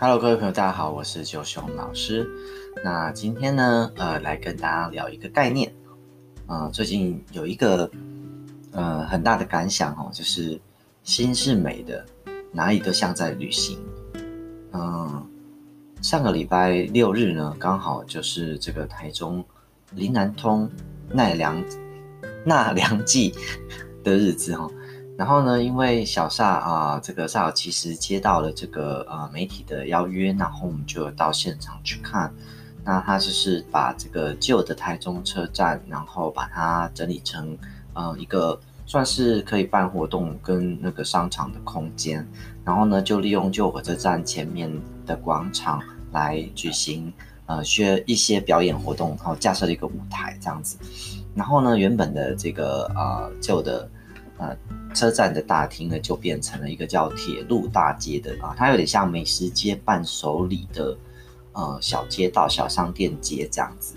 Hello，各位朋友，大家好，我是九雄老师。那今天呢，呃，来跟大家聊一个概念。呃，最近有一个呃很大的感想哦，就是心是美的，哪里都像在旅行。嗯、上个礼拜六日呢，刚好就是这个台中林南通奈良纳凉祭的日子哈。然后呢，因为小煞啊、这个萨尔其实接到了这个呃媒体的邀约，然后我们就到现场去看。那他就是把这个旧的台中车站，然后把它整理成呃一个算是可以办活动跟那个商场的空间。然后呢，就利用旧火车站前面的广场来举行呃学一些表演活动，然后架设了一个舞台这样子。然后呢，原本的这个呃旧的。呃，车站的大厅呢，就变成了一个叫铁路大街的啊，它有点像美食街伴手礼的呃小街道、小商店街这样子。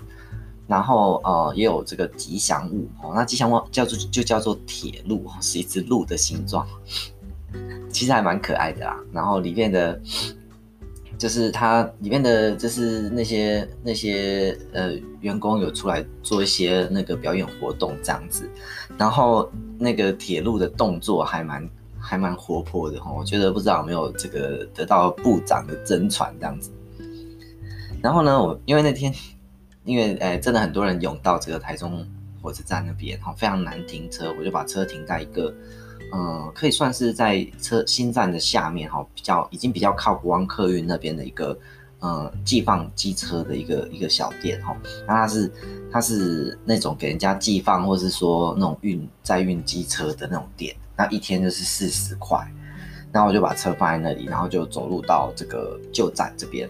然后呃，也有这个吉祥物哦，那吉祥物叫做就叫做铁路，是一只鹿的形状，其实还蛮可爱的啦。然后里面的。就是它里面的，就是那些那些呃员工有出来做一些那个表演活动这样子，然后那个铁路的动作还蛮还蛮活泼的哈，我觉得不知道有没有这个得到部长的真传这样子。然后呢，我因为那天因为哎真的很多人涌到这个台中火车站那边哈，非常难停车，我就把车停在一个。嗯，可以算是在车新站的下面哈，比较已经比较靠国光客运那边的一个呃寄放机车的一个一个小店哈。那它是它是那种给人家寄放或是说那种运载运机车的那种店，那一天就是四十块。然后我就把车放在那里，然后就走路到这个旧站这边，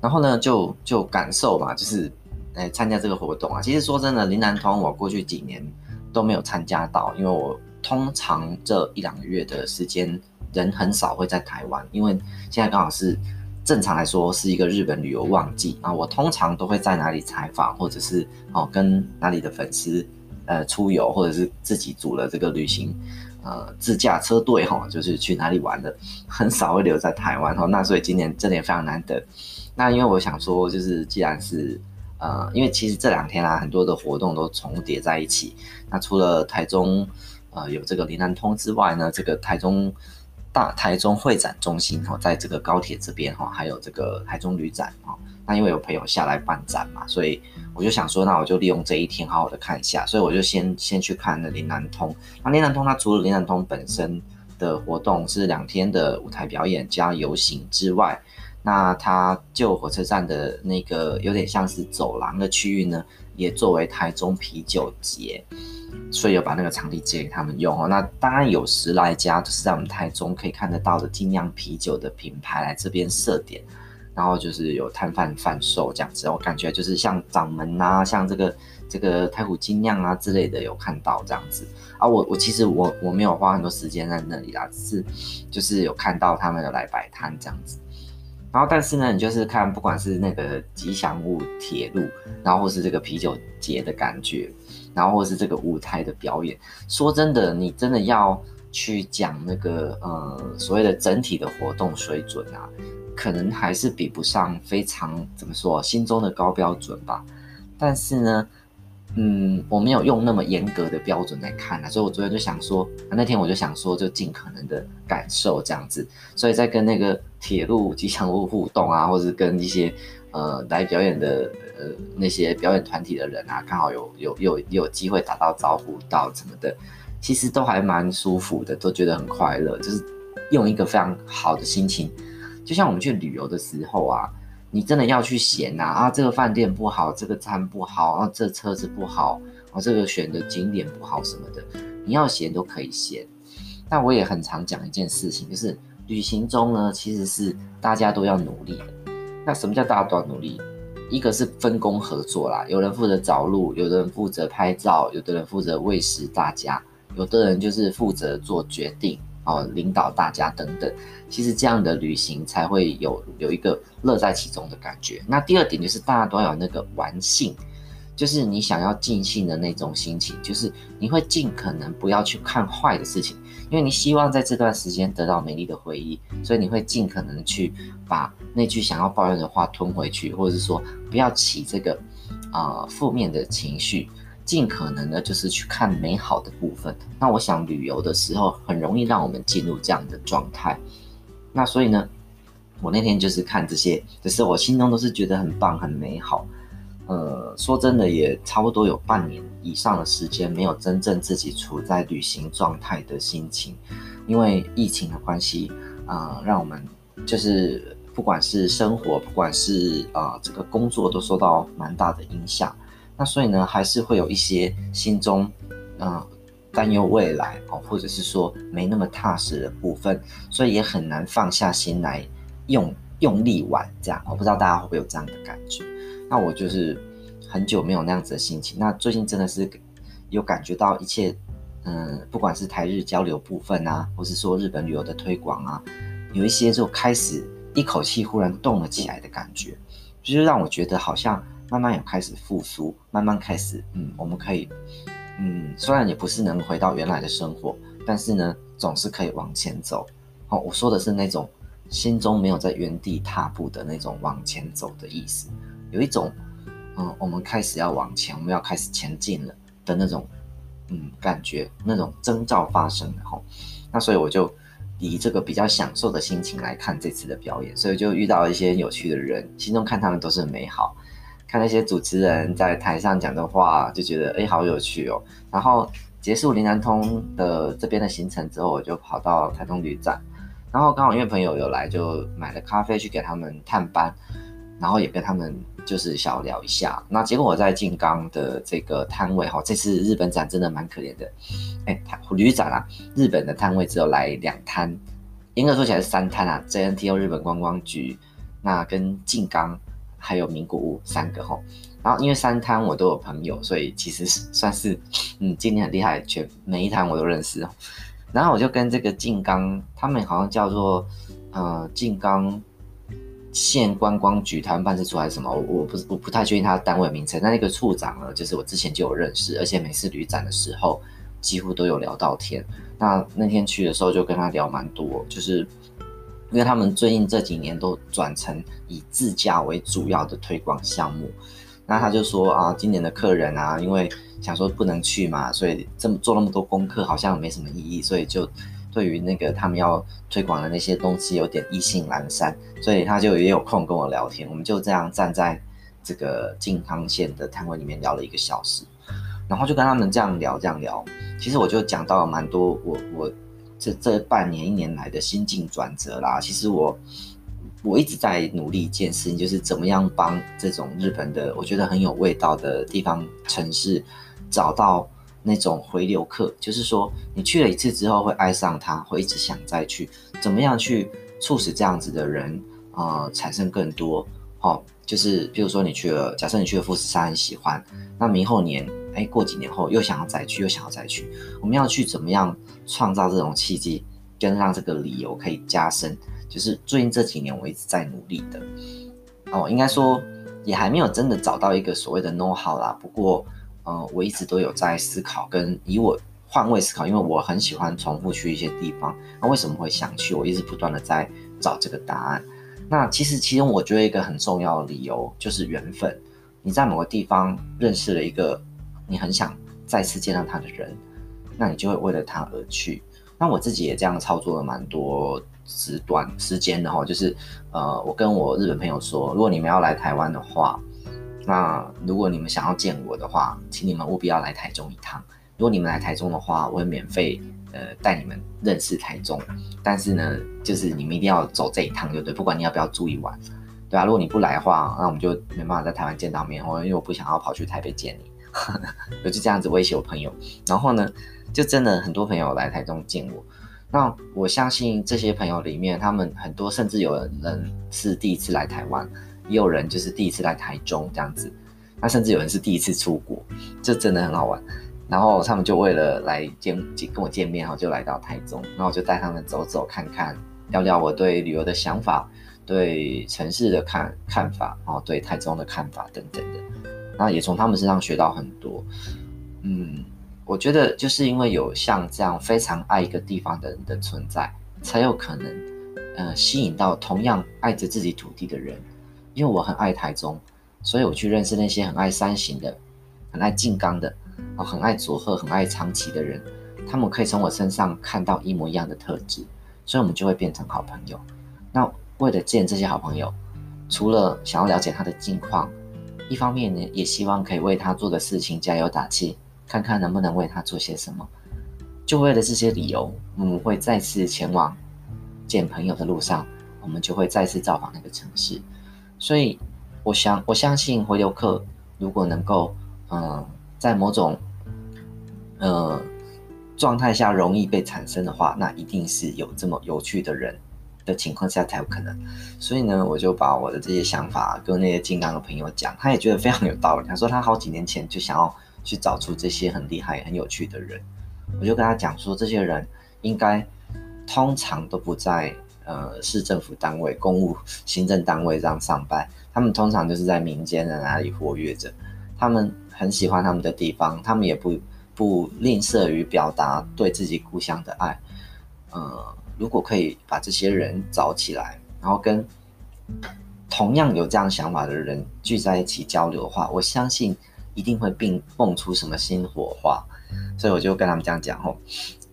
然后呢就就感受嘛，就是来参加这个活动啊。其实说真的，林南通我过去几年都没有参加到，因为我。通常这一两个月的时间，人很少会在台湾，因为现在刚好是正常来说是一个日本旅游旺季啊。我通常都会在哪里采访，或者是哦跟哪里的粉丝呃出游，或者是自己组了这个旅行呃自驾车队哈，就是去哪里玩的，很少会留在台湾哈。那所以今年真的也非常难得。那因为我想说，就是既然是呃，因为其实这两天啊，很多的活动都重叠在一起。那除了台中。呃，有这个林南通之外呢，这个台中大台中会展中心哈，在这个高铁这边哈，还有这个台中旅展哈。那因为有朋友下来办展嘛，所以我就想说，那我就利用这一天好好的看一下，所以我就先先去看了林南通。那林南通它除了林南通本身的活动是两天的舞台表演加游行之外，那它旧火车站的那个有点像是走廊的区域呢，也作为台中啤酒节。所以有把那个场地借给他们用哦。那当然有十来家，就是在我们台中可以看得到的精酿啤酒的品牌来这边设点，然后就是有摊贩贩售这样子。我感觉就是像掌门啊，像这个这个台虎精酿啊之类的有看到这样子啊。我我其实我我没有花很多时间在那里啦，只是就是有看到他们有来摆摊这样子。然后但是呢，你就是看不管是那个吉祥物铁路，然后或是这个啤酒节的感觉。然后或是这个舞台的表演，说真的，你真的要去讲那个呃所谓的整体的活动水准啊，可能还是比不上非常怎么说心中的高标准吧。但是呢，嗯，我没有用那么严格的标准来看啊，所以我昨天就想说，啊、那天我就想说，就尽可能的感受这样子，所以在跟那个铁路吉祥物互动啊，或者是跟一些呃来表演的。呃，那些表演团体的人啊，刚好有有有有机会打到招呼到什么的，其实都还蛮舒服的，都觉得很快乐，就是用一个非常好的心情，就像我们去旅游的时候啊，你真的要去嫌啊，啊这个饭店不好，这个餐不好，啊这车子不好，啊这个选的景点不好什么的，你要嫌都可以嫌。但我也很常讲一件事情，就是旅行中呢，其实是大家都要努力的。那什么叫大家都要努力？一个是分工合作啦，有人负责找路，有的人负责拍照，有的人负责喂食大家，有的人就是负责做决定哦，领导大家等等。其实这样的旅行才会有有一个乐在其中的感觉。那第二点就是大家都要有那个玩性，就是你想要尽兴的那种心情，就是你会尽可能不要去看坏的事情，因为你希望在这段时间得到美丽的回忆，所以你会尽可能去把那句想要抱怨的话吞回去，或者是说不要起这个啊、呃、负面的情绪，尽可能的就是去看美好的部分。那我想旅游的时候很容易让我们进入这样的状态。那所以呢，我那天就是看这些，只是我心中都是觉得很棒、很美好。呃，说真的，也差不多有半年以上的时间没有真正自己处在旅行状态的心情，因为疫情的关系，啊、呃，让我们就是不管是生活，不管是啊、呃、这个工作，都受到蛮大的影响。那所以呢，还是会有一些心中嗯担忧未来哦，或者是说没那么踏实的部分，所以也很难放下心来。用用力玩这样，我不知道大家会不会有这样的感觉。那我就是很久没有那样子的心情。那最近真的是有感觉到一切，嗯，不管是台日交流部分啊，或是说日本旅游的推广啊，有一些就开始一口气忽然动了起来的感觉，就是让我觉得好像慢慢有开始复苏，慢慢开始，嗯，我们可以，嗯，虽然也不是能回到原来的生活，但是呢，总是可以往前走。哦，我说的是那种。心中没有在原地踏步的那种往前走的意思，有一种，嗯，我们开始要往前，我们要开始前进了的那种，嗯，感觉，那种征兆发生了吼。那所以我就以这个比较享受的心情来看这次的表演，所以就遇到一些有趣的人，心中看他们都是很美好，看那些主持人在台上讲的话，就觉得哎，好有趣哦。然后结束林南通的这边的行程之后，我就跑到台东旅展。然后刚好因为朋友有来，就买了咖啡去给他们探班，然后也跟他们就是小聊一下。那结果我在静冈的这个摊位哈，这次日本展真的蛮可怜的，哎，旅展啊，日本的摊位只有来两摊，严格说起来是三摊啊，JNTO 日本观光局，那跟静冈还有名古屋三个吼。然后因为三摊我都有朋友，所以其实算是嗯，今年很厉害，全每一摊我都认识。然后我就跟这个静冈，他们好像叫做呃静冈县观光局台湾办事处还是什么，我我不我不太确定他的单位名称。那那个处长呢，就是我之前就有认识，而且每次旅展的时候几乎都有聊到天。那那天去的时候就跟他聊蛮多，就是因为他们最近这几年都转成以自驾为主要的推广项目。那他就说啊，今年的客人啊，因为想说不能去嘛，所以这么做那么多功课好像没什么意义，所以就对于那个他们要推广的那些东西有点意兴阑珊，所以他就也有空跟我聊天，我们就这样站在这个静冈县的摊位里面聊了一个小时，然后就跟他们这样聊这样聊，其实我就讲到了蛮多我我这这半年一年来的心境转折啦，其实我。我一直在努力一件事情，就是怎么样帮这种日本的我觉得很有味道的地方城市找到那种回流客，就是说你去了一次之后会爱上它，会一直想再去。怎么样去促使这样子的人啊、产生更多？哦，就是比如说你去了，假设你去了富士山很喜欢，那明后年哎过几年后又想要再去，又想要再去，我们要去怎么样创造这种契机，跟让这个理由可以加深？就是最近这几年，我一直在努力的哦，应该说也还没有真的找到一个所谓的 know how 啦。不过，呃，我一直都有在思考，跟以我换位思考，因为我很喜欢重复去一些地方。那为什么会想去？我一直不断的在找这个答案。那其实，其中我觉得一个很重要的理由就是缘分。你在某个地方认识了一个你很想再次见到他的人，那你就会为了他而去。那我自己也这样操作了蛮多。时短时间的话，就是呃，我跟我日本朋友说，如果你们要来台湾的话，那如果你们想要见我的话，请你们务必要来台中一趟。如果你们来台中的话，我会免费呃带你们认识台中。但是呢，就是你们一定要走这一趟，对不对？不管你要不要住一晚，对啊。如果你不来的话，那我们就没办法在台湾见到面，我因为我不想要跑去台北见你，我就这样子威胁我朋友。然后呢，就真的很多朋友来台中见我。那我相信这些朋友里面，他们很多甚至有人是第一次来台湾，也有人就是第一次来台中这样子。那甚至有人是第一次出国，这真的很好玩。然后他们就为了来见见跟我见面，然后就来到台中，然后我就带他们走走看看，聊聊我对旅游的想法，对城市的看看法，然后对台中的看法等等的。那也从他们身上学到很多。嗯，我觉得就是因为有像这样非常爱一个地方的人的存在，才有可能呃吸引到同样爱着自己土地的人。因为我很爱台中，所以我去认识那些很爱山形的、很爱静冈的、很爱佐贺、很爱长崎的人，他们可以从我身上看到一模一样的特质，所以我们就会变成好朋友。那为了见这些好朋友，除了想要了解他的近况，一方面呢，也希望可以为他做的事情加油打气，看看能不能为他做些什么。就为了这些理由，我们会再次前往见朋友的路上，我们就会再次造访那个城市。所以，我想我相信回流客如果能够，嗯、在某种，呃，状态下容易被产生的话，那一定是有这么有趣的人的情况下才有可能。所以呢，我就把我的这些想法跟那些金刚的朋友讲，他也觉得非常有道理。他说他好几年前就想要去找出这些很厉害、很有趣的人。我就跟他讲说，这些人应该通常都不在。呃，市政府单位、公务行政单位这样上班，他们通常就是在民间的哪里活跃着。他们很喜欢他们的地方，他们也不不吝啬于表达对自己故乡的爱。呃，如果可以把这些人找起来，然后跟同样有这样想法的人聚在一起交流的话，我相信一定会并蹦出什么新火花。所以我就跟他们这样讲吼，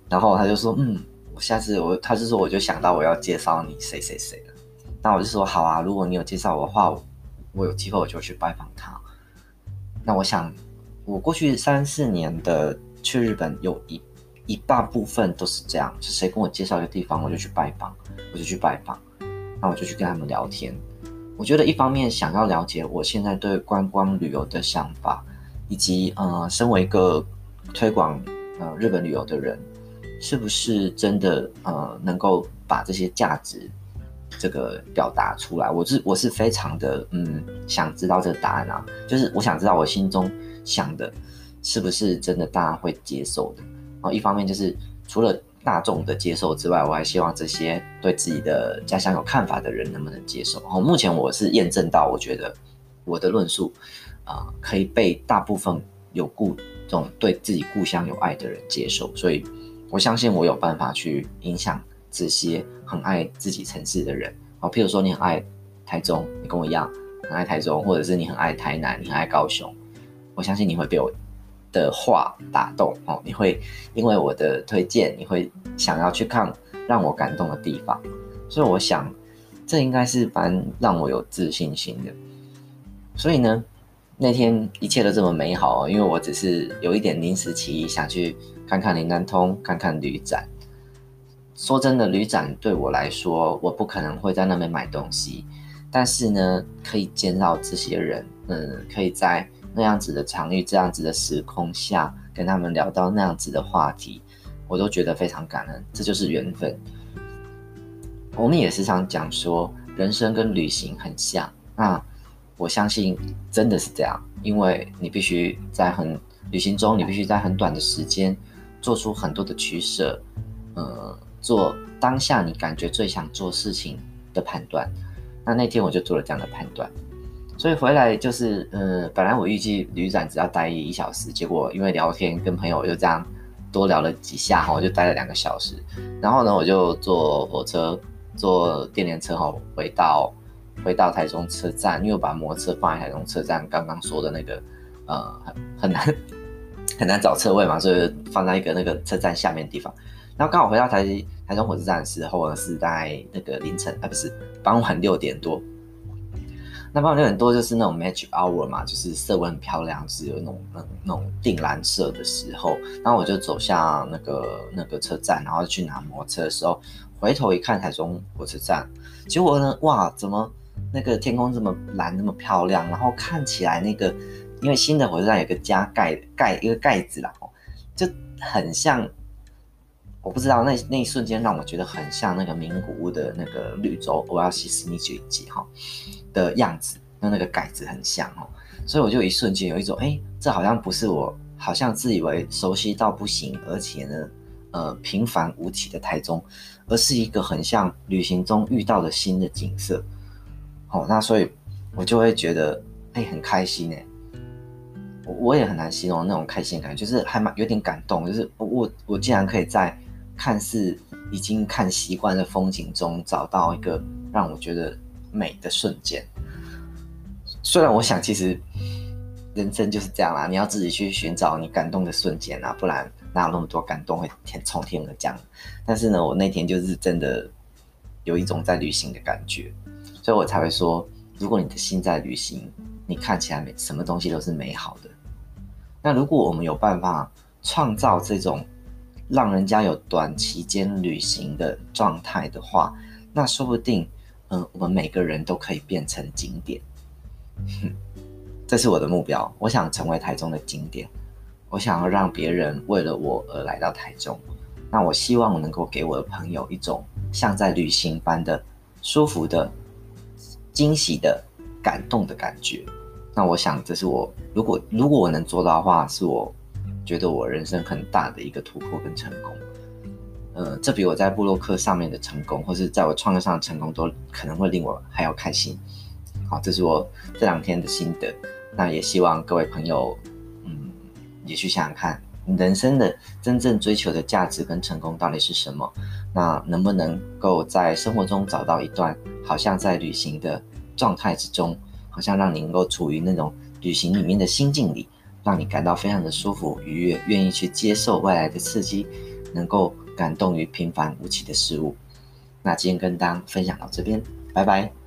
然后他就说，嗯。我下次我他是说我就想到我要介绍你谁谁谁了，那我就说好啊，如果你有介绍我的话，我有机会我就去拜访他。那我想我过去三四年的去日本有一一大部分都是这样，是谁跟我介绍一个地方，我就去拜访，我就去拜访，那我就去跟他们聊天。我觉得一方面想要了解我现在对观光旅游的想法，以及呃，身为一个推广呃日本旅游的人。是不是真的呃能够把这些价值这个表达出来？我是我是非常的嗯想知道这个答案啊，就是我想知道我心中想的是不是真的大家会接受的。然后一方面就是除了大众的接受之外，我还希望这些对自己的家乡有看法的人能不能接受。然后目前我是验证到，我觉得我的论述啊、可以被大部分有故这种对自己故乡有爱的人接受，所以。我相信我有办法去影响这些很爱自己城市的人哦，譬如说你很爱台中，你跟我一样很爱台中，或者是你很爱台南，你很爱高雄，我相信你会被我的话打动哦，你会因为我的推荐，你会想要去看让我感动的地方，所以我想这应该是蛮让我有自信心的。所以呢，那天一切都这么美好，因为我只是有一点临时起意想去。看看林南通，看看旅展。说真的，旅展对我来说，我不可能会在那边买东西。但是呢，可以见到这些人，嗯，可以在那样子的场域、这样子的时空下，跟他们聊到那样子的话题，我都觉得非常感恩。这就是缘分。我们也时常讲说，人生跟旅行很像。那我相信真的是这样，因为你必须在很旅行中，你必须在很短的时间。做出很多的取舍，呃，做当下你感觉最想做事情的判断。那那天我就做了这样的判断，所以回来就是，呃，本来我预计旅展只要待一小时，结果因为聊天跟朋友就这样多聊了几下哈，我就待了两个小时。然后呢，我就坐火车，坐电联车哈，回到回到台中车站，因为我把摩托车放在台中车站，刚刚说的那个，呃，很很难。很难找车位嘛，所以放在一个那个车站下面的地方。然后刚好回到台台中火车站的时候呢，是在那个凌晨啊，不是傍晚六点多。那傍晚六点多就是那种 match hour 嘛，就是色温很漂亮，是有那种那那种靛蓝色的时候。然后我就走向那个那个车站，然后去拿摩托车的时候，回头一看台中火车站，结果呢，哇，怎么那个天空这么蓝，那么漂亮？然后看起来那个。因为新的火车站有个加盖盖一个盖子啦，哦，就很像，我不知道那那一瞬间让我觉得很像那个名古屋的那个绿洲欧亚西斯尼吉吉哈的样子，跟那个盖子很像哦，所以我就一瞬间有一种，哎，这好像不是我好像自以为熟悉到不行，而且呢，呃，平凡无奇的台中，而是一个很像旅行中遇到的新的景色，哦，那所以我就会觉得，哎，很开心哎。我也很难形容那种开心感，就是还蛮有点感动，就是我我竟然可以在看似已经看习惯的风景中找到一个让我觉得美的瞬间。虽然我想，其实人生就是这样啦，你要自己去寻找你感动的瞬间啊，不然哪有那么多感动会天从天而降？但是呢，我那天就是真的有一种在旅行的感觉，所以我才会说，如果你的心在旅行，你看起来每，什么东西都是美好的。那如果我们有办法创造这种让人家有短期间旅行的状态的话，那说不定，嗯，我们每个人都可以变成景点。哼，这是我的目标。我想成为台中的景点，我想要让别人为了我而来到台中。那我希望能够给我的朋友一种像在旅行般的舒服的、惊喜的、感动的感觉。那我想，这是我如果如果我能做到的话，是我觉得我人生很大的一个突破跟成功。呃，这比我在部落客上面的成功，或是在我创业上的成功，都可能会令我还要开心。好，这是我这两天的心得。那也希望各位朋友，嗯，也去想想看，人生的真正追求的价值跟成功到底是什么？那能不能够在生活中找到一段好像在旅行的状态之中？好像让你能够处于那种旅行里面的心境里，让你感到非常的舒服愉悦，愿意去接受外来的刺激，能够感动于平凡无奇的事物。那今天跟大家分享到这边，拜拜。